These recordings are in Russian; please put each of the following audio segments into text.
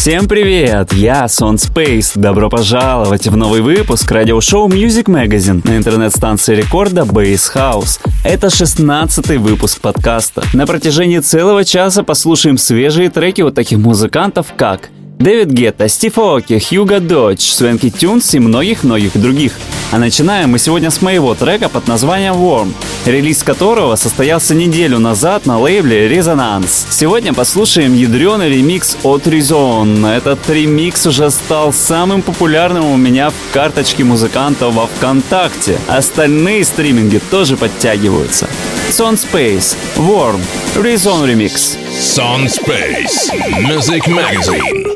Всем привет! Я Сон Space. Добро пожаловать в новый выпуск радиошоу Music Magazine на интернет-станции рекорда Base House. Это 16-й выпуск подкаста. На протяжении целого часа послушаем свежие треки от таких музыкантов, как Дэвид Гетта, Стив Оки, Хьюго Додж, Свенки Тюнс и многих-многих других. А начинаем мы сегодня с моего трека под названием Warm, релиз которого состоялся неделю назад на лейбле Resonance. Сегодня послушаем ядреный ремикс от Rezone. Этот ремикс уже стал самым популярным у меня в карточке музыканта во Вконтакте. Остальные стриминги тоже подтягиваются. Son Space, Warm, Rezone Remix. Sun Space Music Magazine.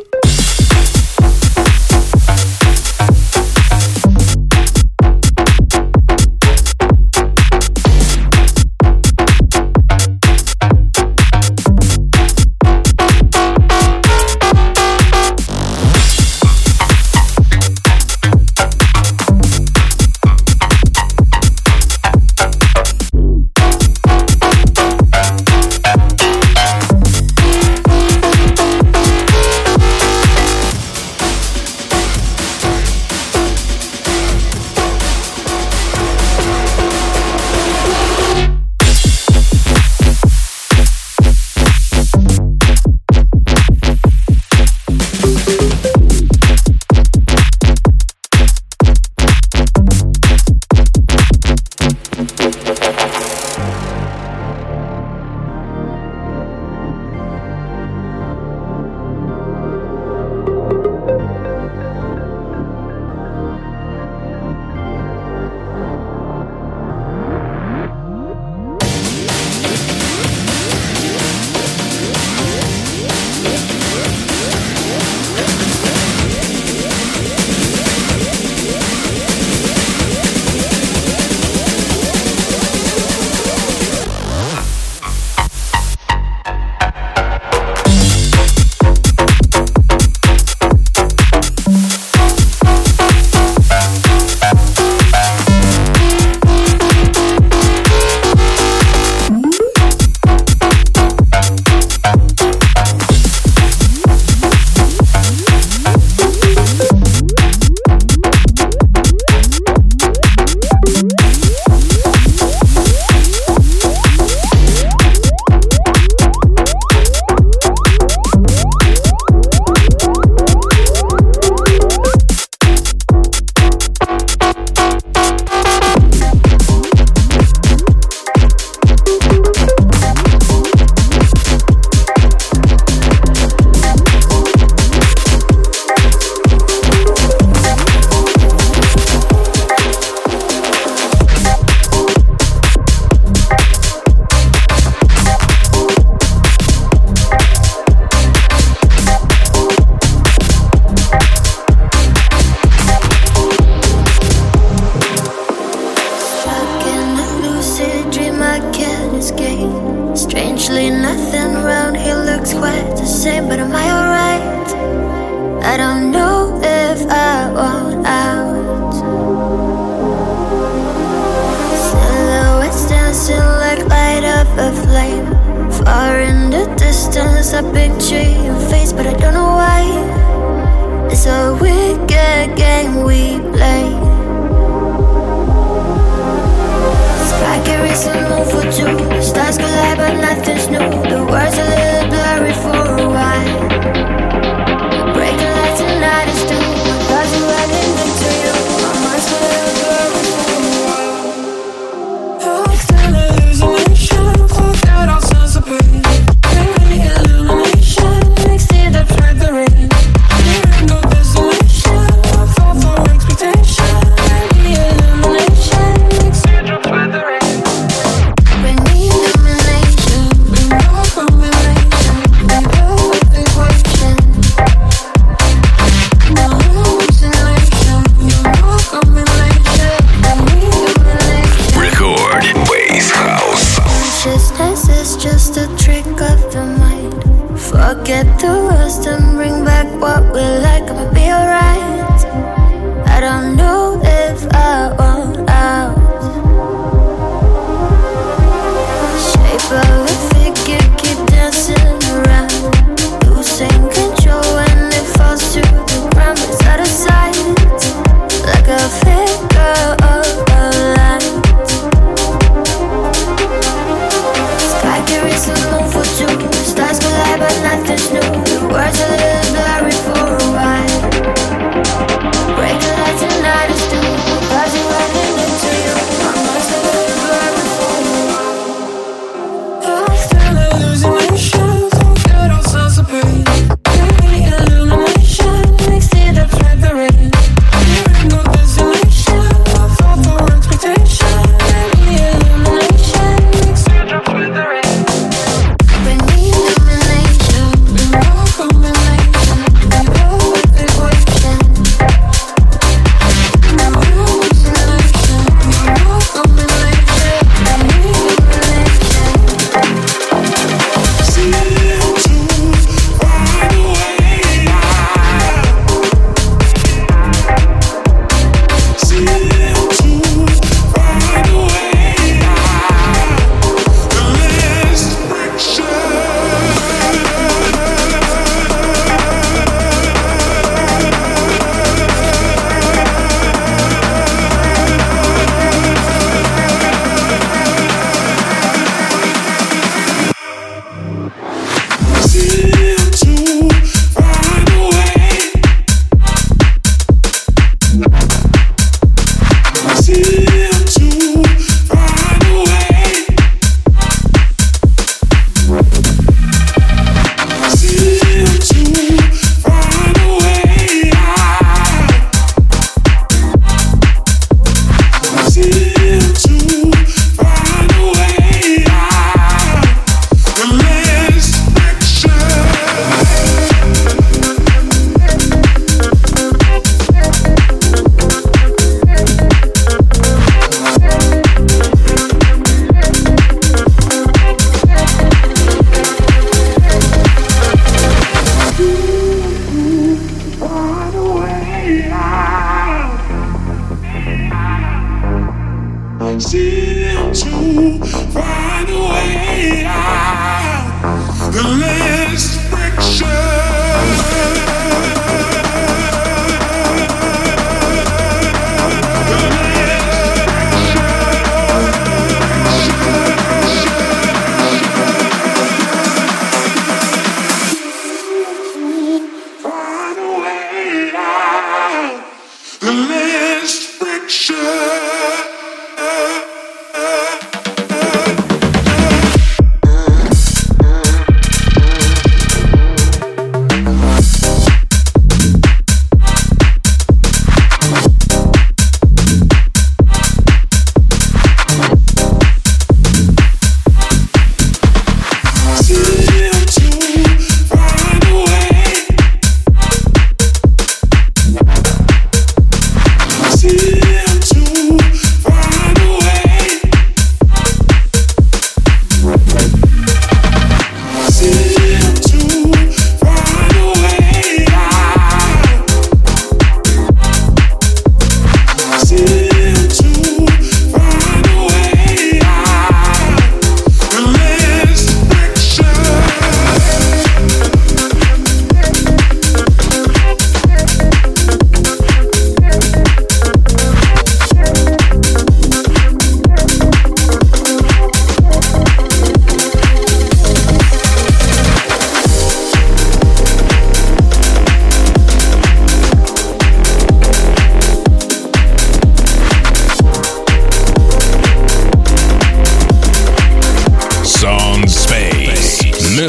oh, oh.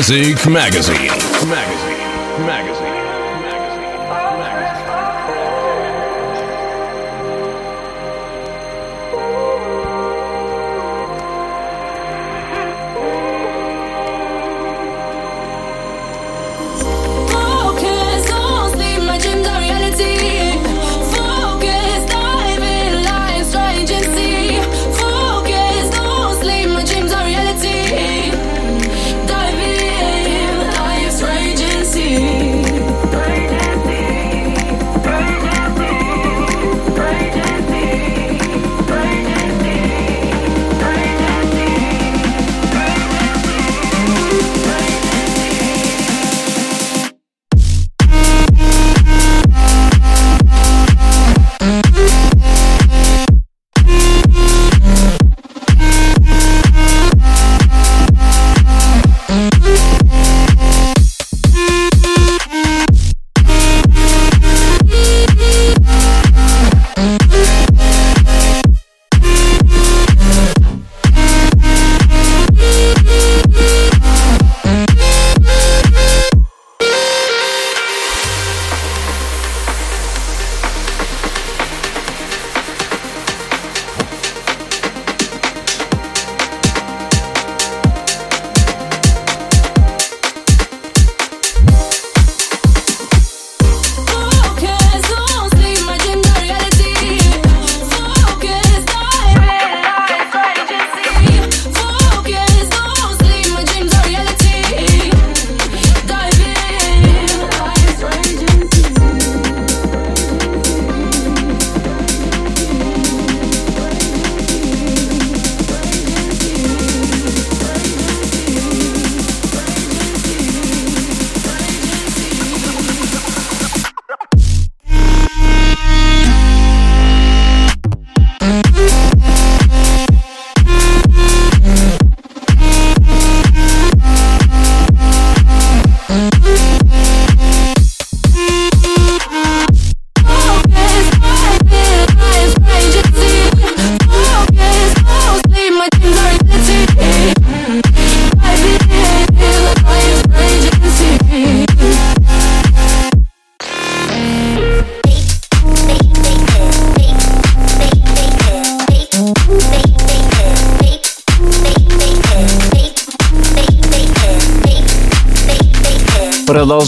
Music Magazine.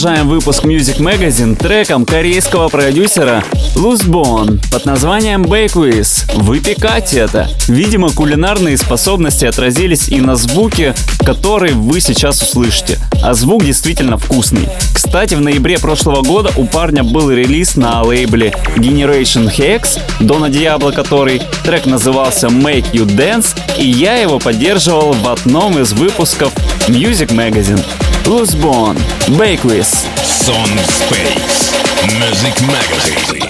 Продолжаем выпуск Music Magazine треком корейского продюсера Luzbon под названием Bakewiz. Выпекать это. Видимо, кулинарные способности отразились и на звуке, который вы сейчас услышите. А звук действительно вкусный. Кстати, в ноябре прошлого года у парня был релиз на лейбле Generation Hex, Дона Диабло который. Трек назывался Make You Dance, и я его поддерживал в одном из выпусков Music Magazine. Luzbon, Bakewiz. Son Space. Music Magazine.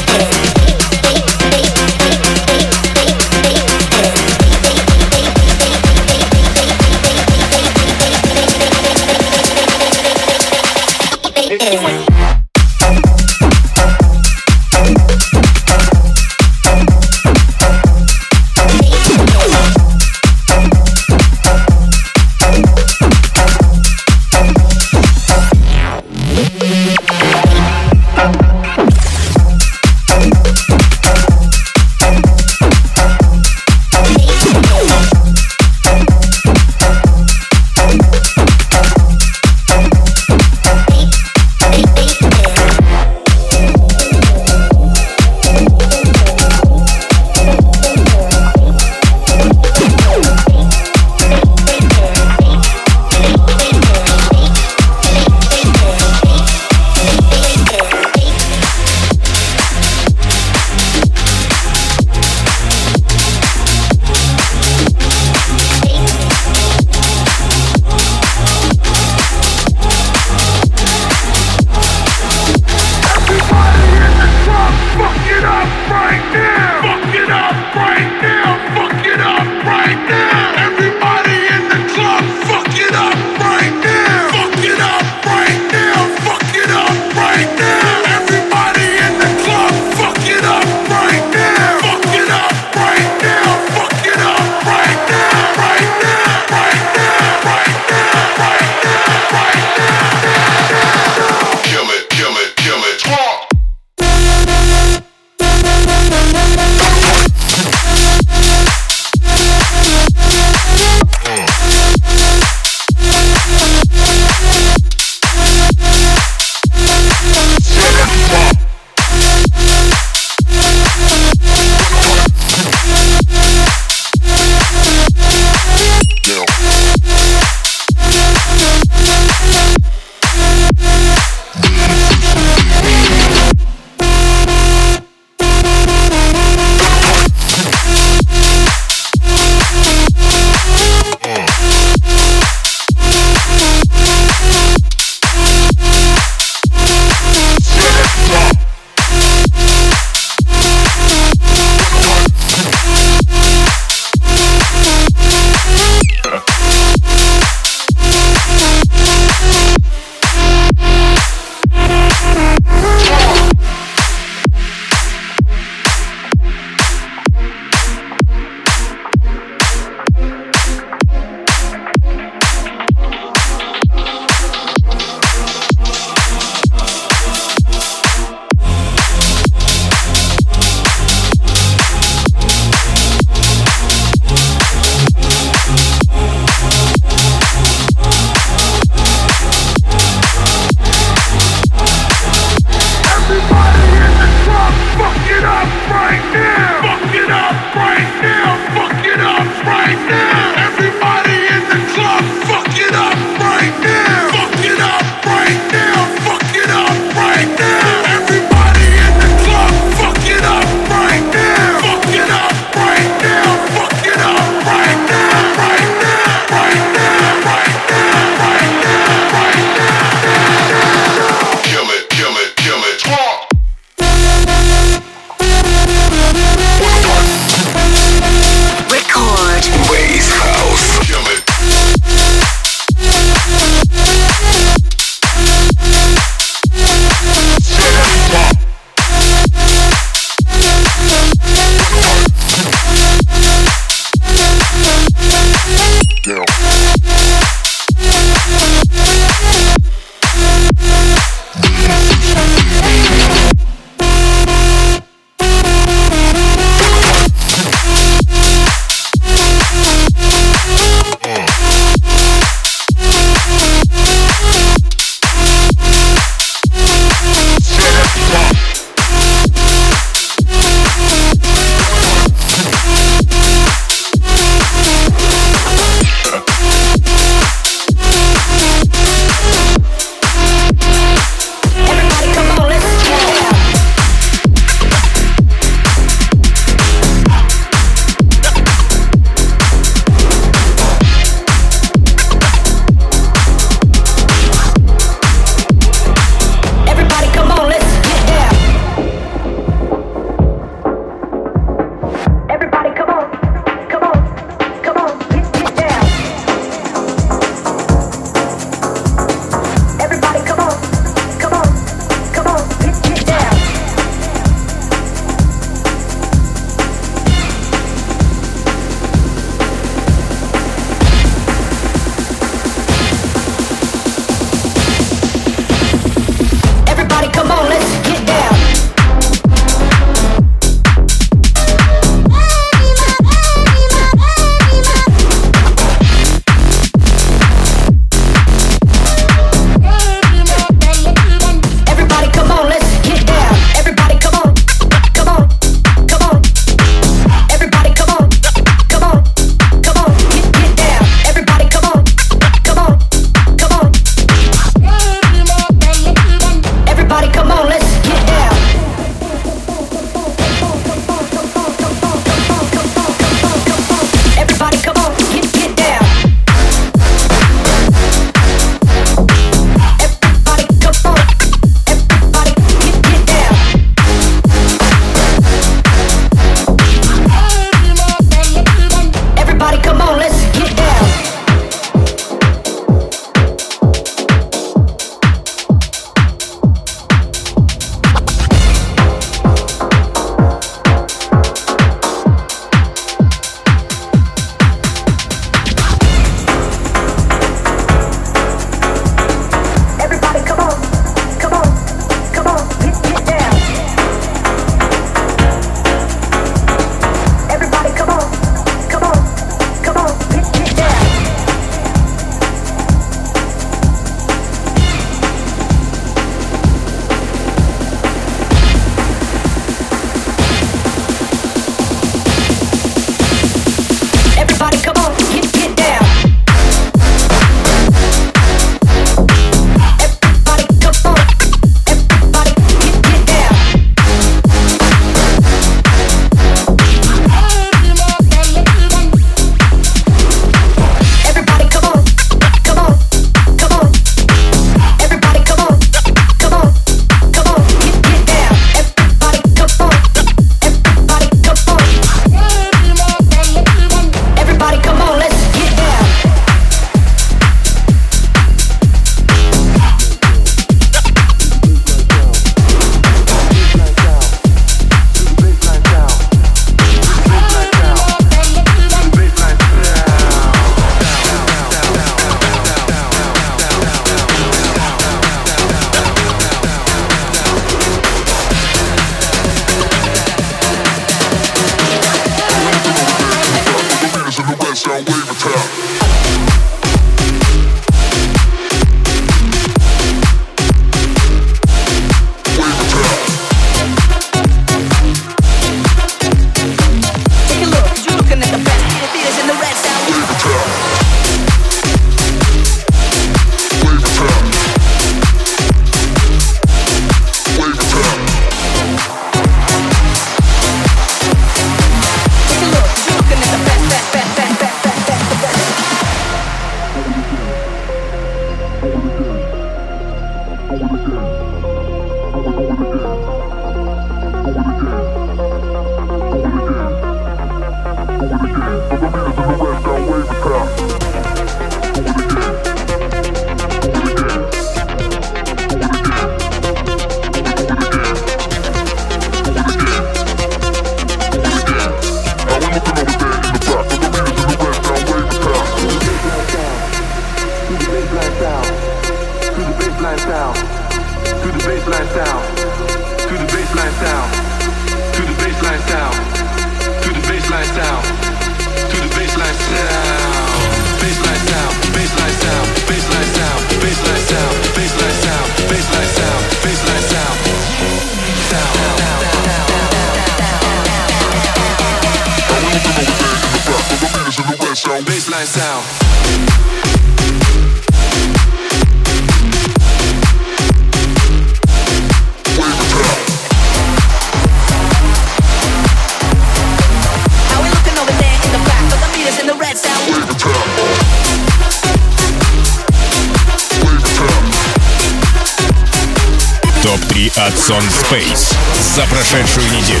За прошедшую неделю.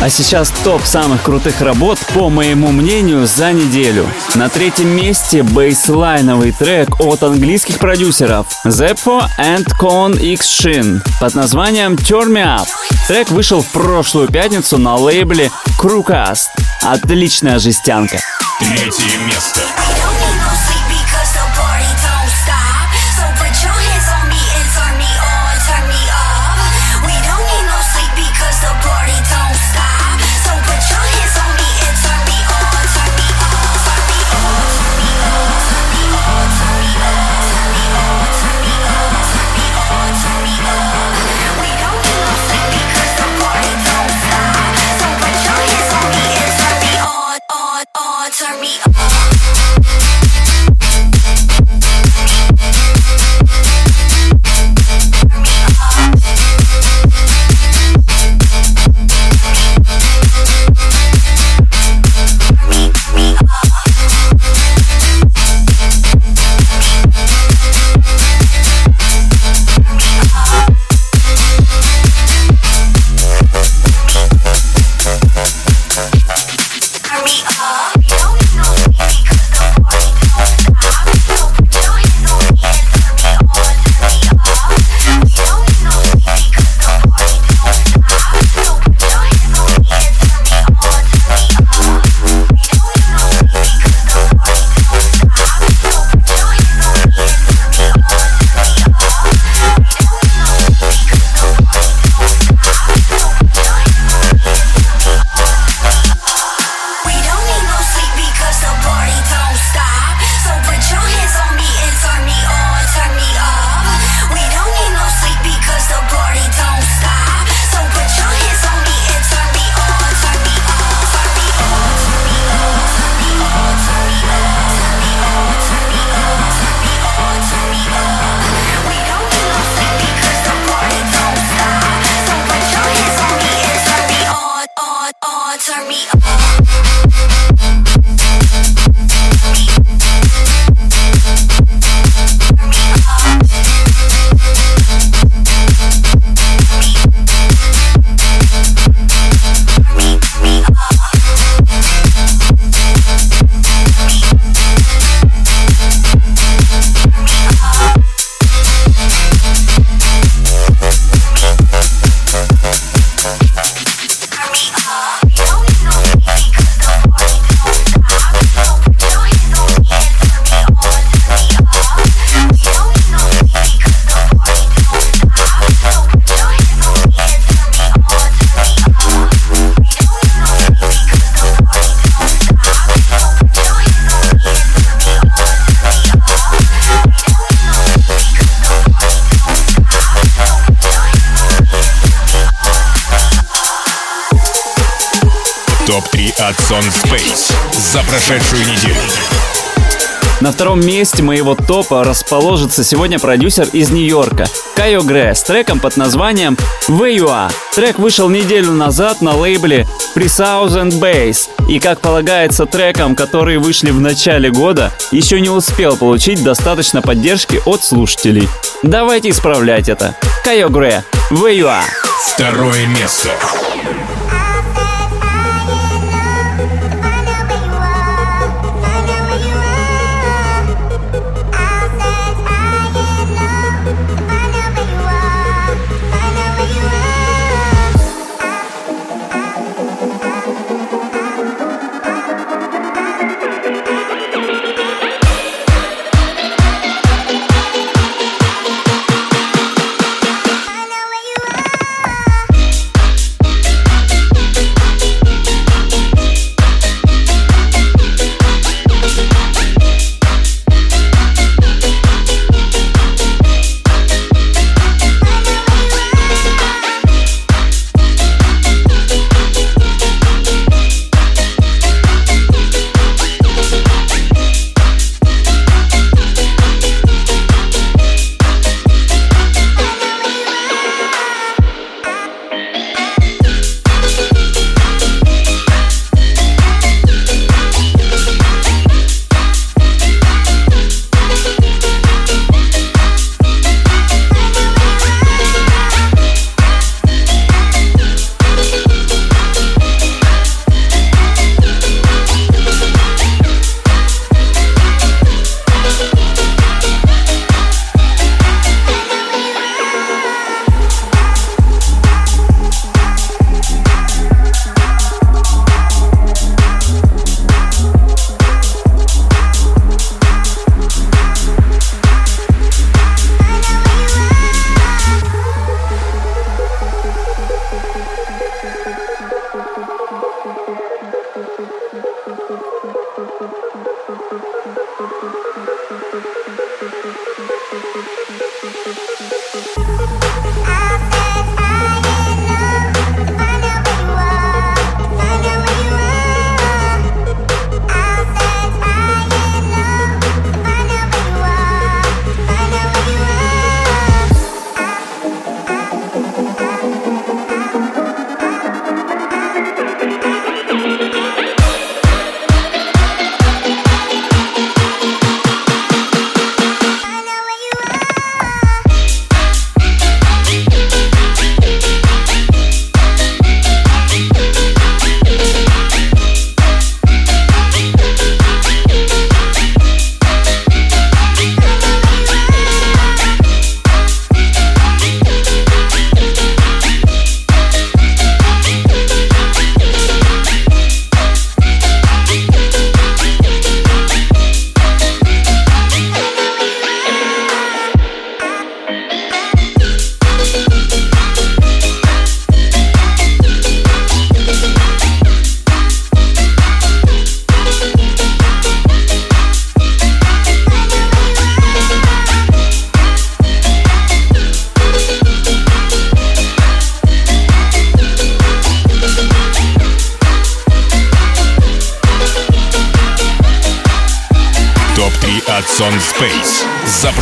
А сейчас топ самых крутых работ, по моему мнению, за неделю. На третьем месте бейслайновый трек от английских продюсеров Zeppo and Con X Shin под названием Turn Me Up. Трек вышел в прошлую пятницу на лейбле Crewcast. Отличная жестянка. Третье место. Прошедшую неделю. На втором месте моего топа расположится сегодня продюсер из Нью-Йорка Кайо Гре с треком под названием Are. Трек вышел неделю назад на лейбле Pre-Thousand Bass и, как полагается трекам, которые вышли в начале года, еще не успел получить достаточно поддержки от слушателей. Давайте исправлять это. Кайо Гре, Are. Второе место.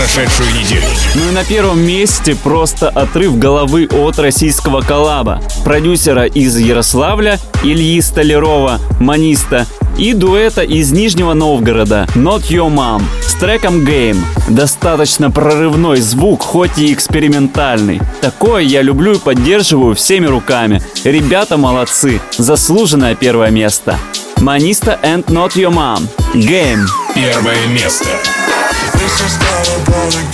Прошедшую неделю. Ну и на первом месте просто отрыв головы от российского коллаба. Продюсера из Ярославля Ильи Столярова, маниста, и дуэта из Нижнего Новгорода Not Your Mom с треком Game. Достаточно прорывной звук, хоть и экспериментальный. Такое я люблю и поддерживаю всеми руками. Ребята молодцы. Заслуженное первое место. Маниста and Not Your Mom. Game. Первое место. falling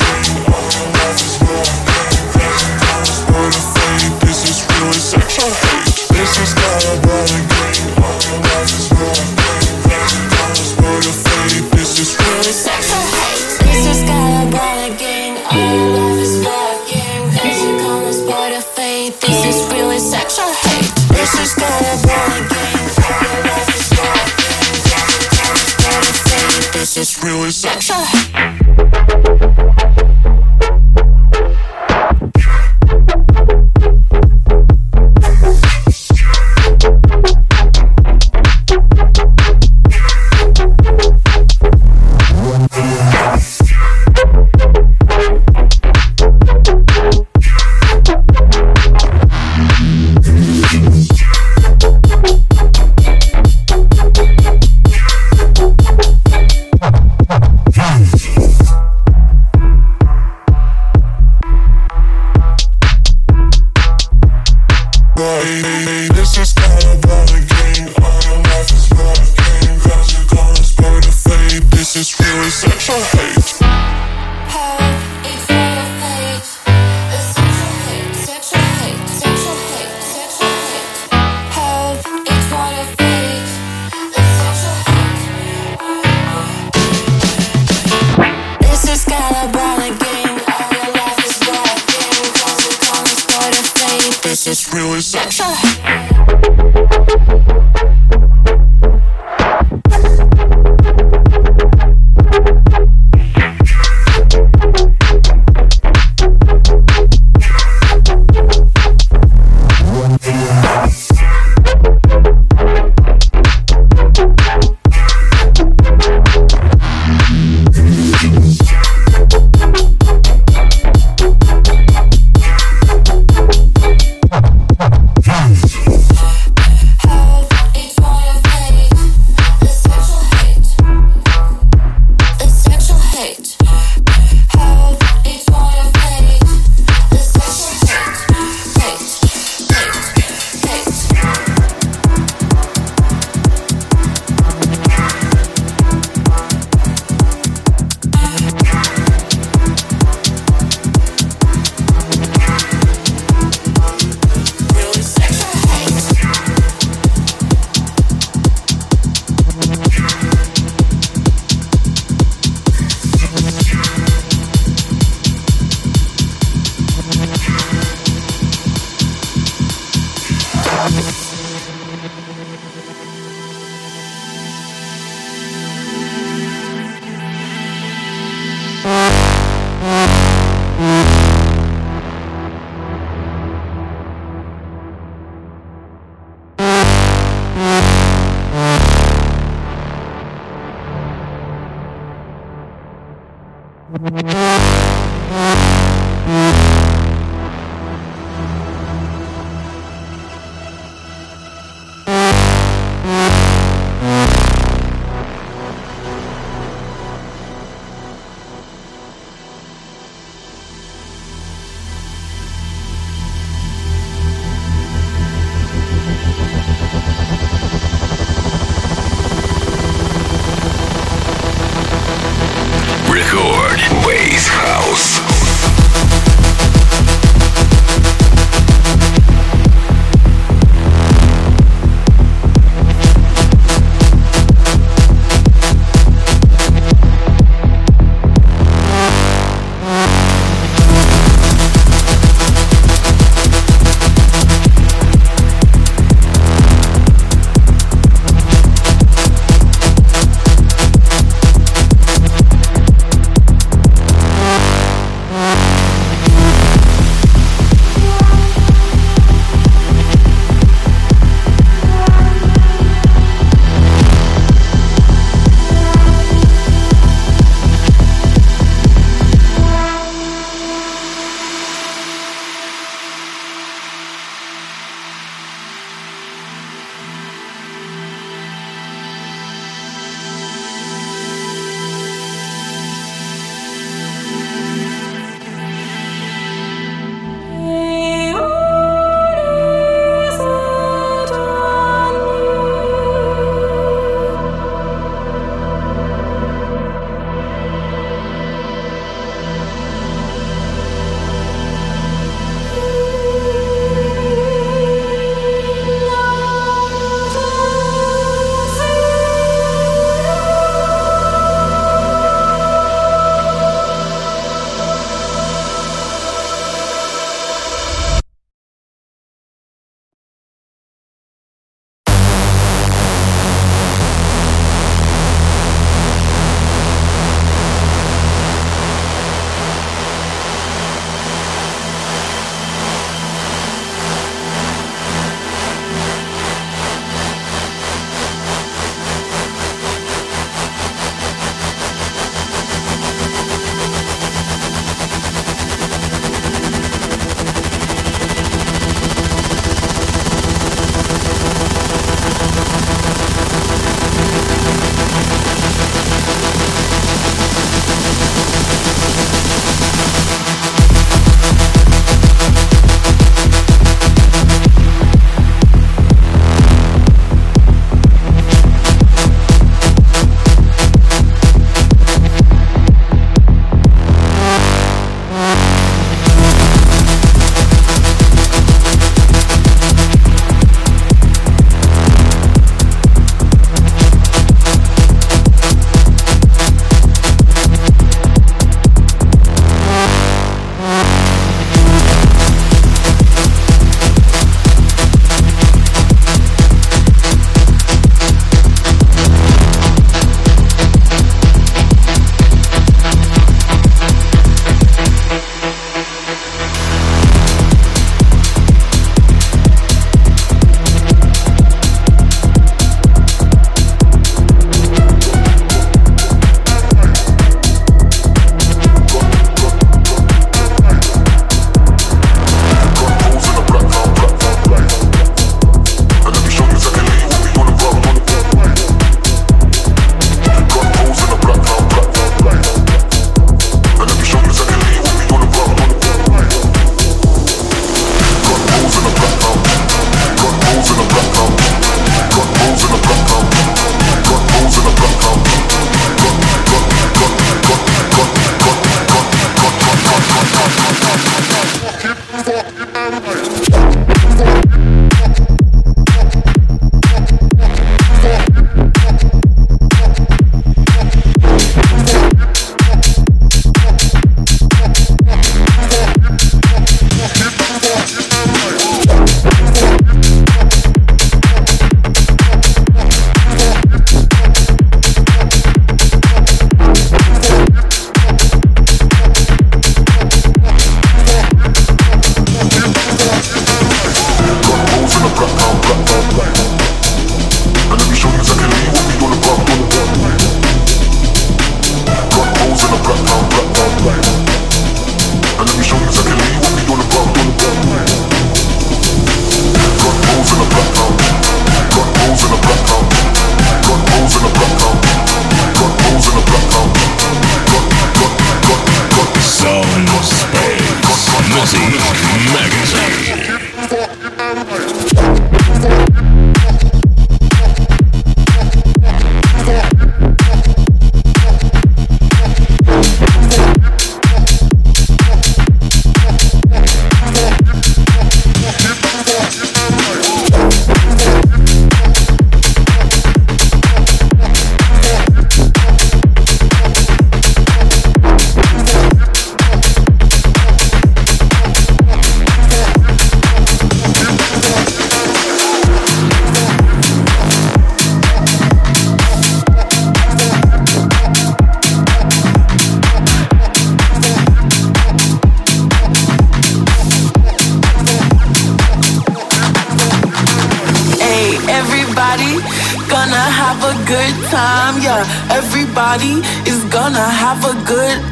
gonna have a good,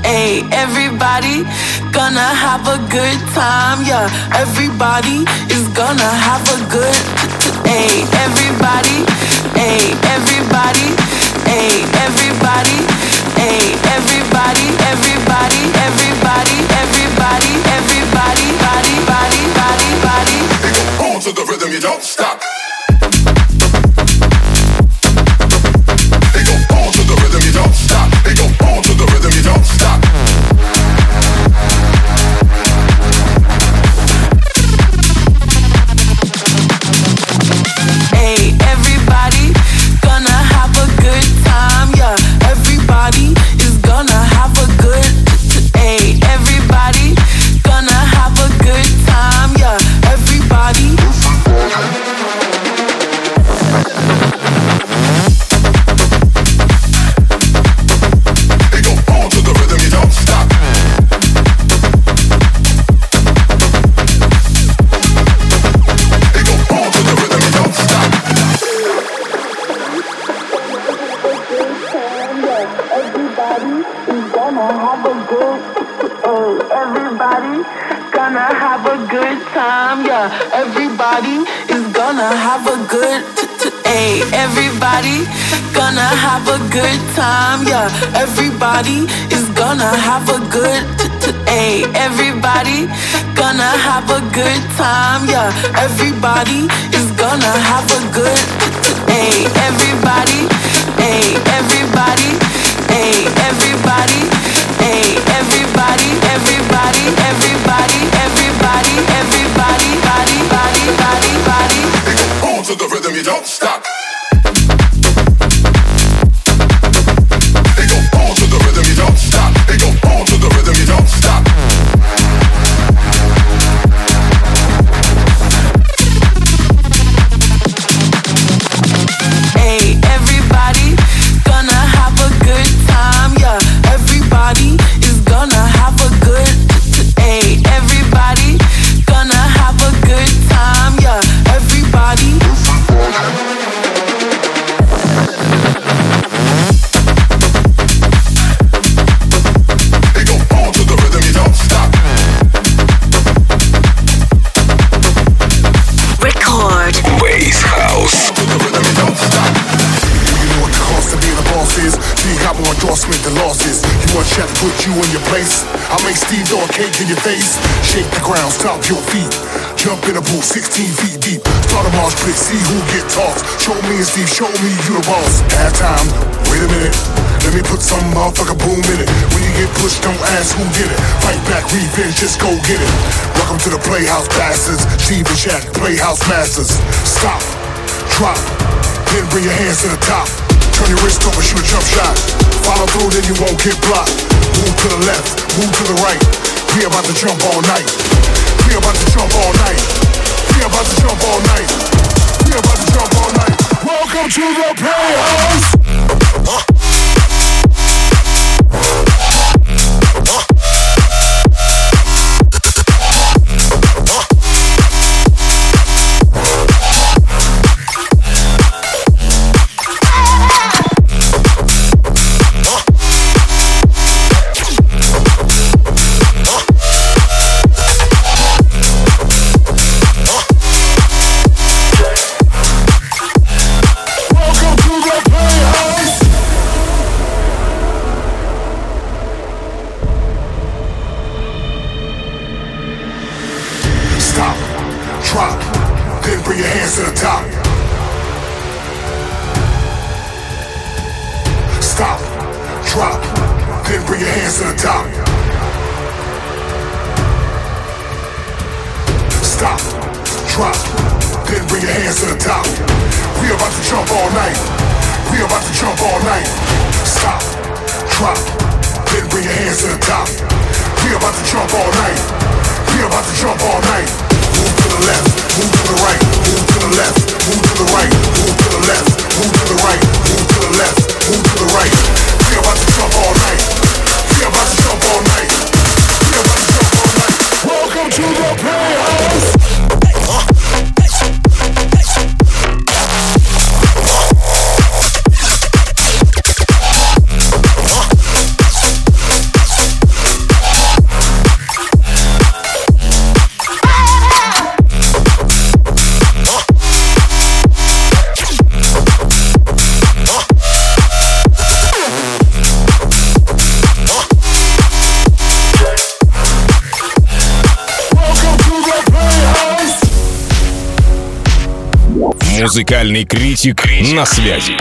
hey. Everybody gonna have a good time, yeah. Everybody is gonna have a good, hey. Everybody, hey. Everybody, hey. Everybody, hey. Everybody, everybody, everybody, everybody, everybody, body, body, body, body. On to the rhythm, you don't stop. Everybody is gonna have a good hey. Everybody gonna have a good time, yeah. Everybody is gonna have a good hey. Everybody, hey. Everybody, hey. Everybody, hey. Everybody, everybody, everybody, everybody, everybody, body, body, body, body. On to the rhythm, you don't stop. Cake in your face. Shake the ground, stop your feet. Jump in a pool 16 feet deep. Start a march pit, see who get tossed. Show me and Steve, show me you the boss. Halftime, wait a minute. Let me put some motherfucker boom in it. When you get pushed, don't ask who did it. Fight back, revenge, just go get it. Welcome to the Playhouse Bastards. Steve and Shaq, Playhouse Masters. Stop, drop, then bring your hands to the top. Turn your wrist over, shoot a jump shot. Follow through, then you won't get blocked. Move to the left, move to the right. We about to jump all night. We about to jump all night. We about to jump all night. We about to jump all night. Welcome to the playhouse. Музыкальный критик на связи.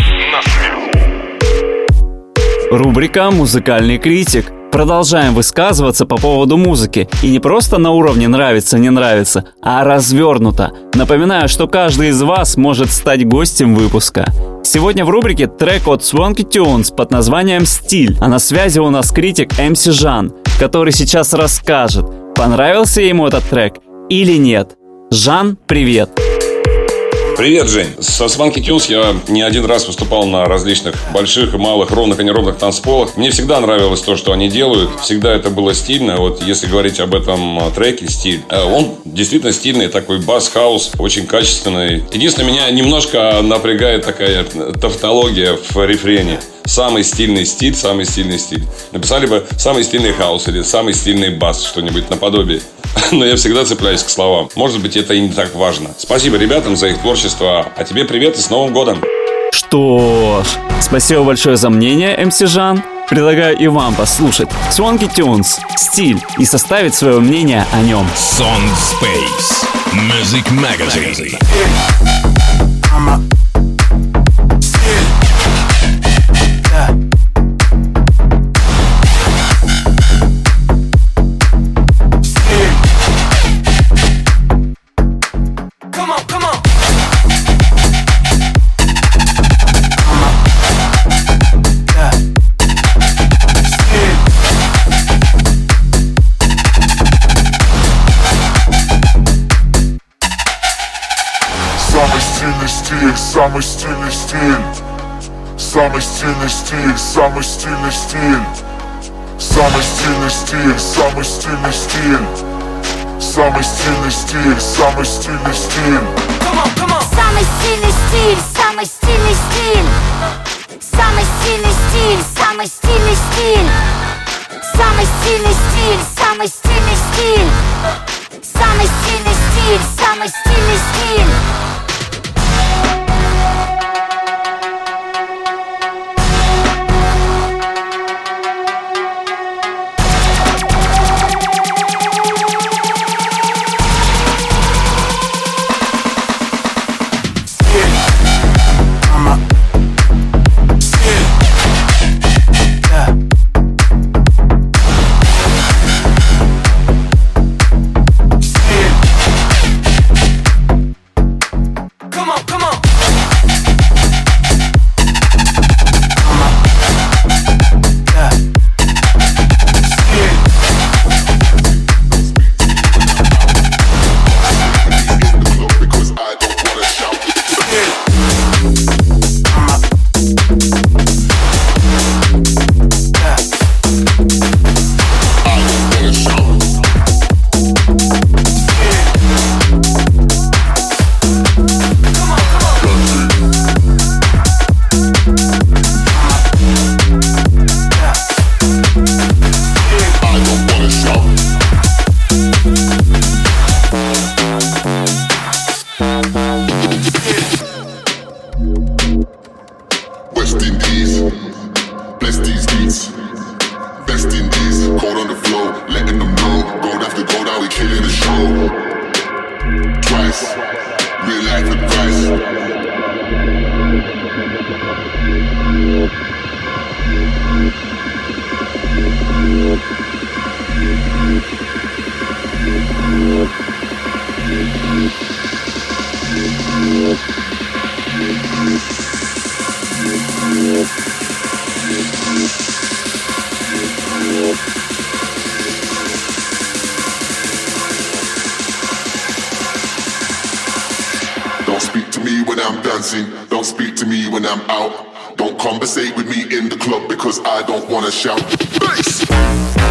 Рубрика «Музыкальный критик». Продолжаем высказываться по поводу музыки. И не просто на уровне нравится-не нравится, а развернуто. Напоминаю, что каждый из вас может стать гостем выпуска. Сегодня в рубрике трек от Swanky Tunes под названием «Стиль». А на связи у нас критик MC Жан, который сейчас расскажет, понравился ему этот трек или нет. Жан, привет! Привет, Жень. Со Сванки Тюнс я не один раз выступал на различных больших и малых, ровных и неровных танцполах. Мне всегда нравилось то, что они делают. Всегда это было стильно. Вот если говорить об этом э, треке, стиль. Э, он действительно стильный, такой бас-хаус, очень качественный. Единственное, меня немножко напрягает такая тавтология в рефрене самый стильный стиль, самый стильный стиль. Написали бы самый стильный хаос или самый стильный бас, что-нибудь наподобие. Но я всегда цепляюсь к словам. Может быть, это и не так важно. Спасибо ребятам за их творчество. А тебе привет и с Новым годом! Что ж, спасибо большое за мнение, МС Жан. Предлагаю и вам послушать Swanky Tunes, стиль и составить свое мнение о нем. Sound Space Music Magazine. Самый стильный стиль. Самый стильный стиль, самый стильный стиль. Самый стильный стиль, самый стильный стиль. Самый стильный стиль, самый стильный стиль. Самый стильный стиль, самый стильный стиль. Самый стильный стиль, самый стильный стиль. Самый стильный стиль, самый стильный стиль. Самый стильный стиль, самый стильный стиль cause I don't wanna shout. Bass!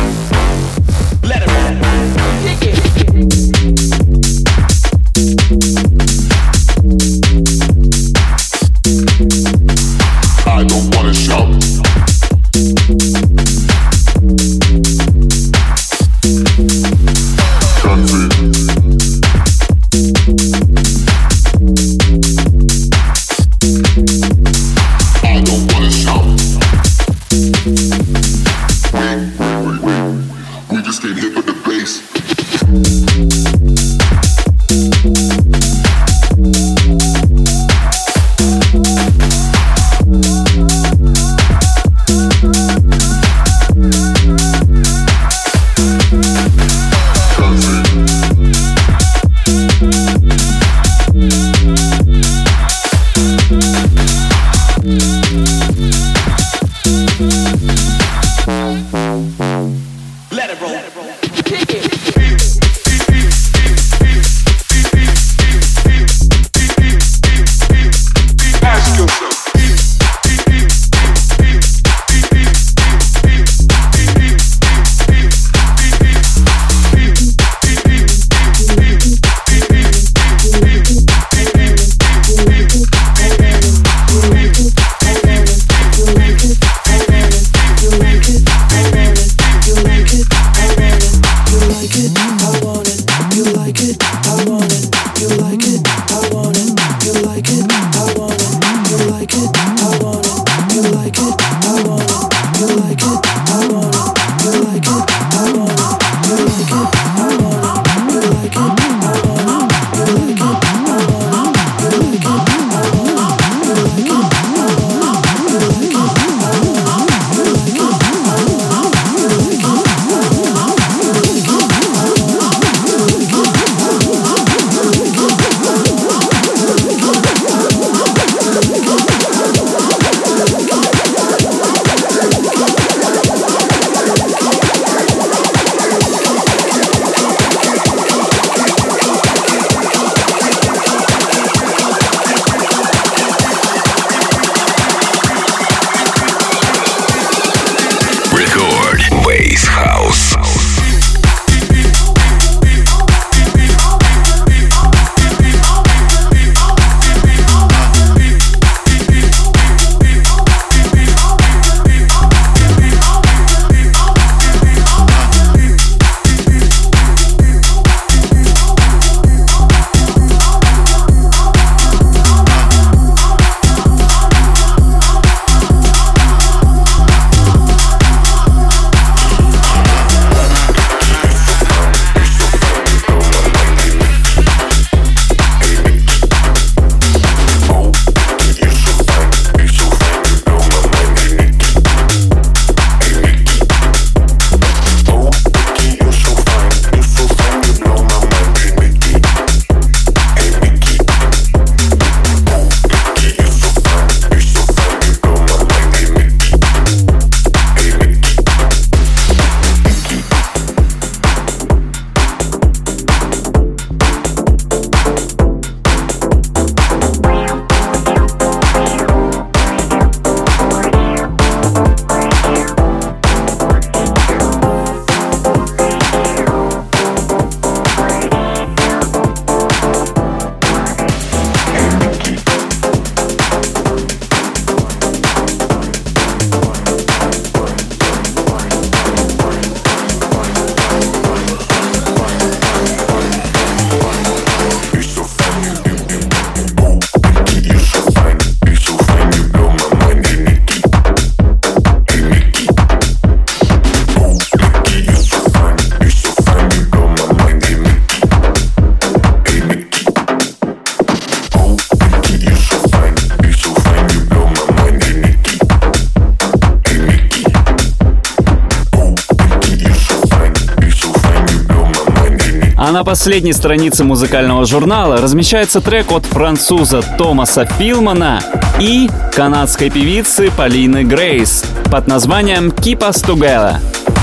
Последней странице музыкального журнала размещается трек от француза Томаса Филмана и канадской певицы Полины Грейс под названием «Keep Us Together».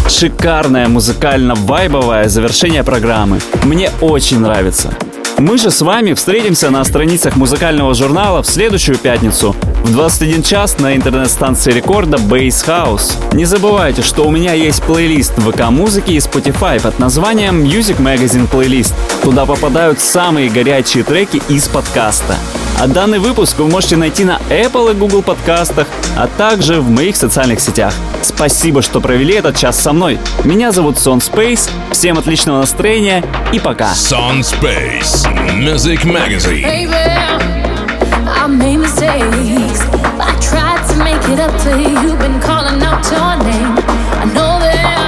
Шикарное музыкально-вайбовое завершение программы. Мне очень нравится. Мы же с вами встретимся на страницах музыкального журнала в следующую пятницу в 21 час на интернет-станции рекорда Base House. Не забывайте, что у меня есть плейлист ВК-музыки и Spotify под названием Music Magazine Playlist. Туда попадают самые горячие треки из подкаста. А данный выпуск вы можете найти на Apple и Google подкастах, а также в моих социальных сетях. Спасибо, что провели этот час со мной. Меня зовут Сон Space. Всем отличного настроения и пока. Sun Space Music Magazine. Baby. I made mistakes. I tried to make it up to you. You've been calling out your name. I know that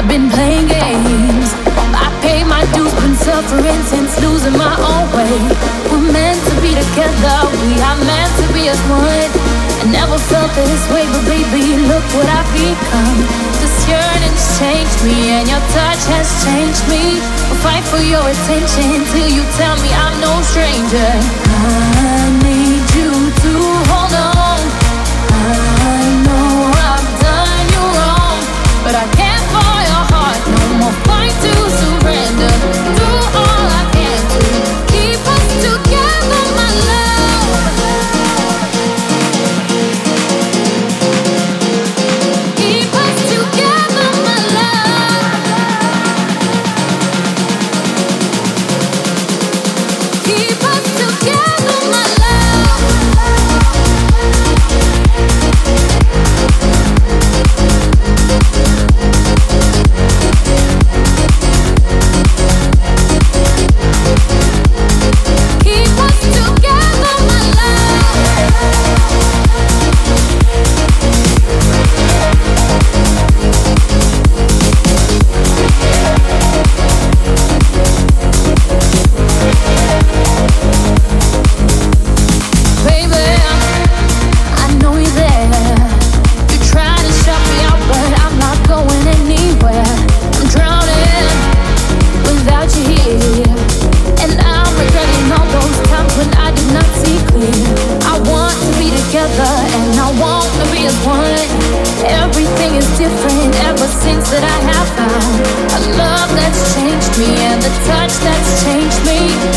I've been playing games. I paid my dues, been suffering since losing my own way. We're meant to be together. We are meant to be as one. Never felt this way, but baby, look what I've become. This yearning's changed me, and your touch has changed me. I'll fight for your attention till you tell me I'm no stranger. I is one. Everything is different ever since that I have found a love that's changed me and the touch that's changed me.